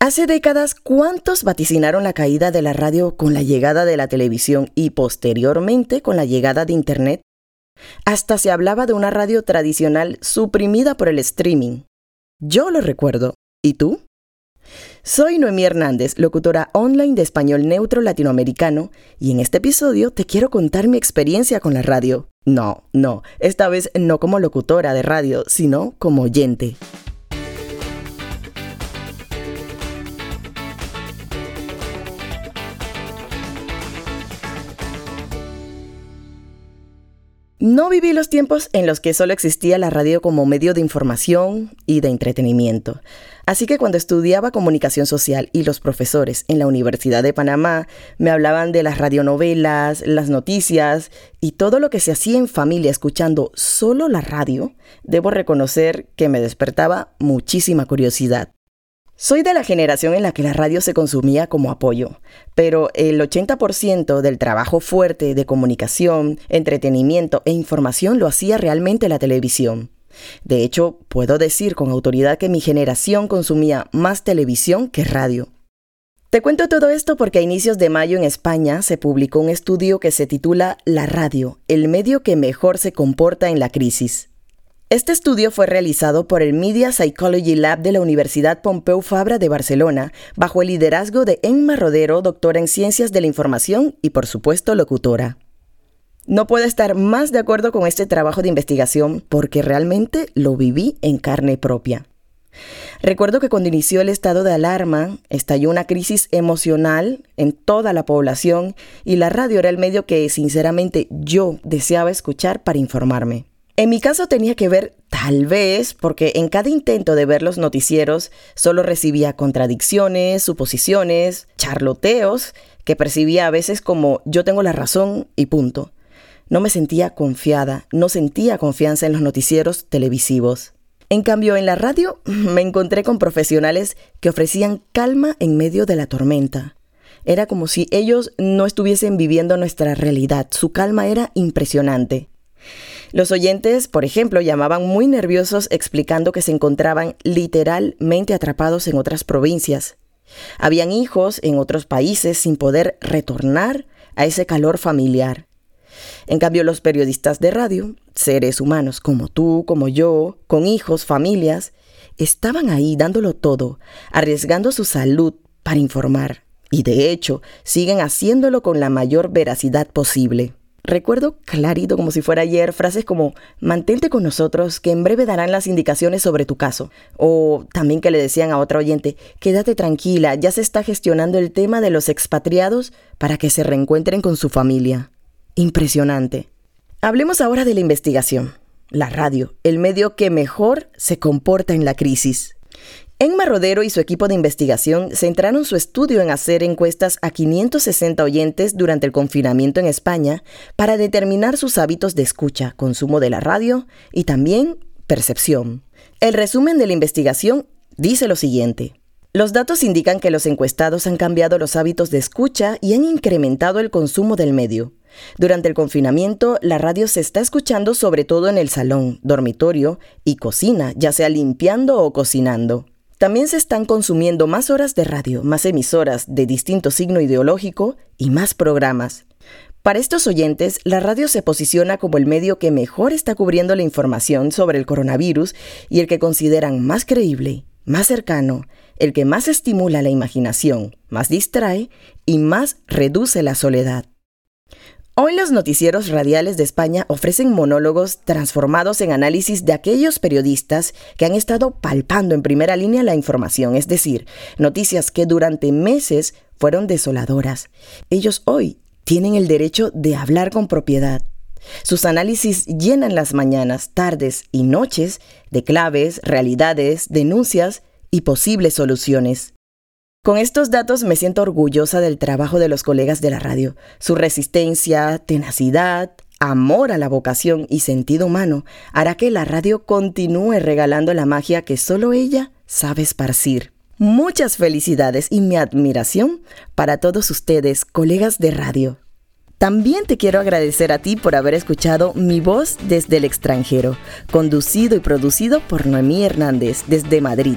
Hace décadas, ¿cuántos vaticinaron la caída de la radio con la llegada de la televisión y posteriormente con la llegada de Internet? Hasta se hablaba de una radio tradicional suprimida por el streaming. Yo lo recuerdo. ¿Y tú? Soy Noemí Hernández, locutora online de español neutro latinoamericano, y en este episodio te quiero contar mi experiencia con la radio. No, no, esta vez no como locutora de radio, sino como oyente. No viví los tiempos en los que solo existía la radio como medio de información y de entretenimiento. Así que cuando estudiaba comunicación social y los profesores en la Universidad de Panamá me hablaban de las radionovelas, las noticias y todo lo que se hacía en familia escuchando solo la radio, debo reconocer que me despertaba muchísima curiosidad. Soy de la generación en la que la radio se consumía como apoyo, pero el 80% del trabajo fuerte de comunicación, entretenimiento e información lo hacía realmente la televisión. De hecho, puedo decir con autoridad que mi generación consumía más televisión que radio. Te cuento todo esto porque a inicios de mayo en España se publicó un estudio que se titula La radio, el medio que mejor se comporta en la crisis. Este estudio fue realizado por el Media Psychology Lab de la Universidad Pompeu Fabra de Barcelona, bajo el liderazgo de Emma Rodero, doctora en Ciencias de la Información y por supuesto locutora. No puedo estar más de acuerdo con este trabajo de investigación porque realmente lo viví en carne propia. Recuerdo que cuando inició el estado de alarma, estalló una crisis emocional en toda la población y la radio era el medio que sinceramente yo deseaba escuchar para informarme. En mi caso tenía que ver tal vez porque en cada intento de ver los noticieros solo recibía contradicciones, suposiciones, charloteos que percibía a veces como yo tengo la razón y punto. No me sentía confiada, no sentía confianza en los noticieros televisivos. En cambio, en la radio me encontré con profesionales que ofrecían calma en medio de la tormenta. Era como si ellos no estuviesen viviendo nuestra realidad. Su calma era impresionante. Los oyentes, por ejemplo, llamaban muy nerviosos explicando que se encontraban literalmente atrapados en otras provincias. Habían hijos en otros países sin poder retornar a ese calor familiar. En cambio, los periodistas de radio, seres humanos como tú, como yo, con hijos, familias, estaban ahí dándolo todo, arriesgando su salud para informar. Y de hecho, siguen haciéndolo con la mayor veracidad posible. Recuerdo clarito como si fuera ayer frases como mantente con nosotros que en breve darán las indicaciones sobre tu caso. O también que le decían a otra oyente, quédate tranquila, ya se está gestionando el tema de los expatriados para que se reencuentren con su familia. Impresionante. Hablemos ahora de la investigación. La radio, el medio que mejor se comporta en la crisis. Enma Rodero y su equipo de investigación centraron su estudio en hacer encuestas a 560 oyentes durante el confinamiento en España para determinar sus hábitos de escucha, consumo de la radio y también percepción. El resumen de la investigación dice lo siguiente. Los datos indican que los encuestados han cambiado los hábitos de escucha y han incrementado el consumo del medio. Durante el confinamiento, la radio se está escuchando sobre todo en el salón, dormitorio y cocina, ya sea limpiando o cocinando. También se están consumiendo más horas de radio, más emisoras de distinto signo ideológico y más programas. Para estos oyentes, la radio se posiciona como el medio que mejor está cubriendo la información sobre el coronavirus y el que consideran más creíble, más cercano, el que más estimula la imaginación, más distrae y más reduce la soledad. Hoy los noticieros radiales de España ofrecen monólogos transformados en análisis de aquellos periodistas que han estado palpando en primera línea la información, es decir, noticias que durante meses fueron desoladoras. Ellos hoy tienen el derecho de hablar con propiedad. Sus análisis llenan las mañanas, tardes y noches de claves, realidades, denuncias y posibles soluciones. Con estos datos me siento orgullosa del trabajo de los colegas de la radio. Su resistencia, tenacidad, amor a la vocación y sentido humano hará que la radio continúe regalando la magia que solo ella sabe esparcir. Muchas felicidades y mi admiración para todos ustedes, colegas de radio. También te quiero agradecer a ti por haber escuchado Mi Voz desde el extranjero, conducido y producido por Noemí Hernández desde Madrid.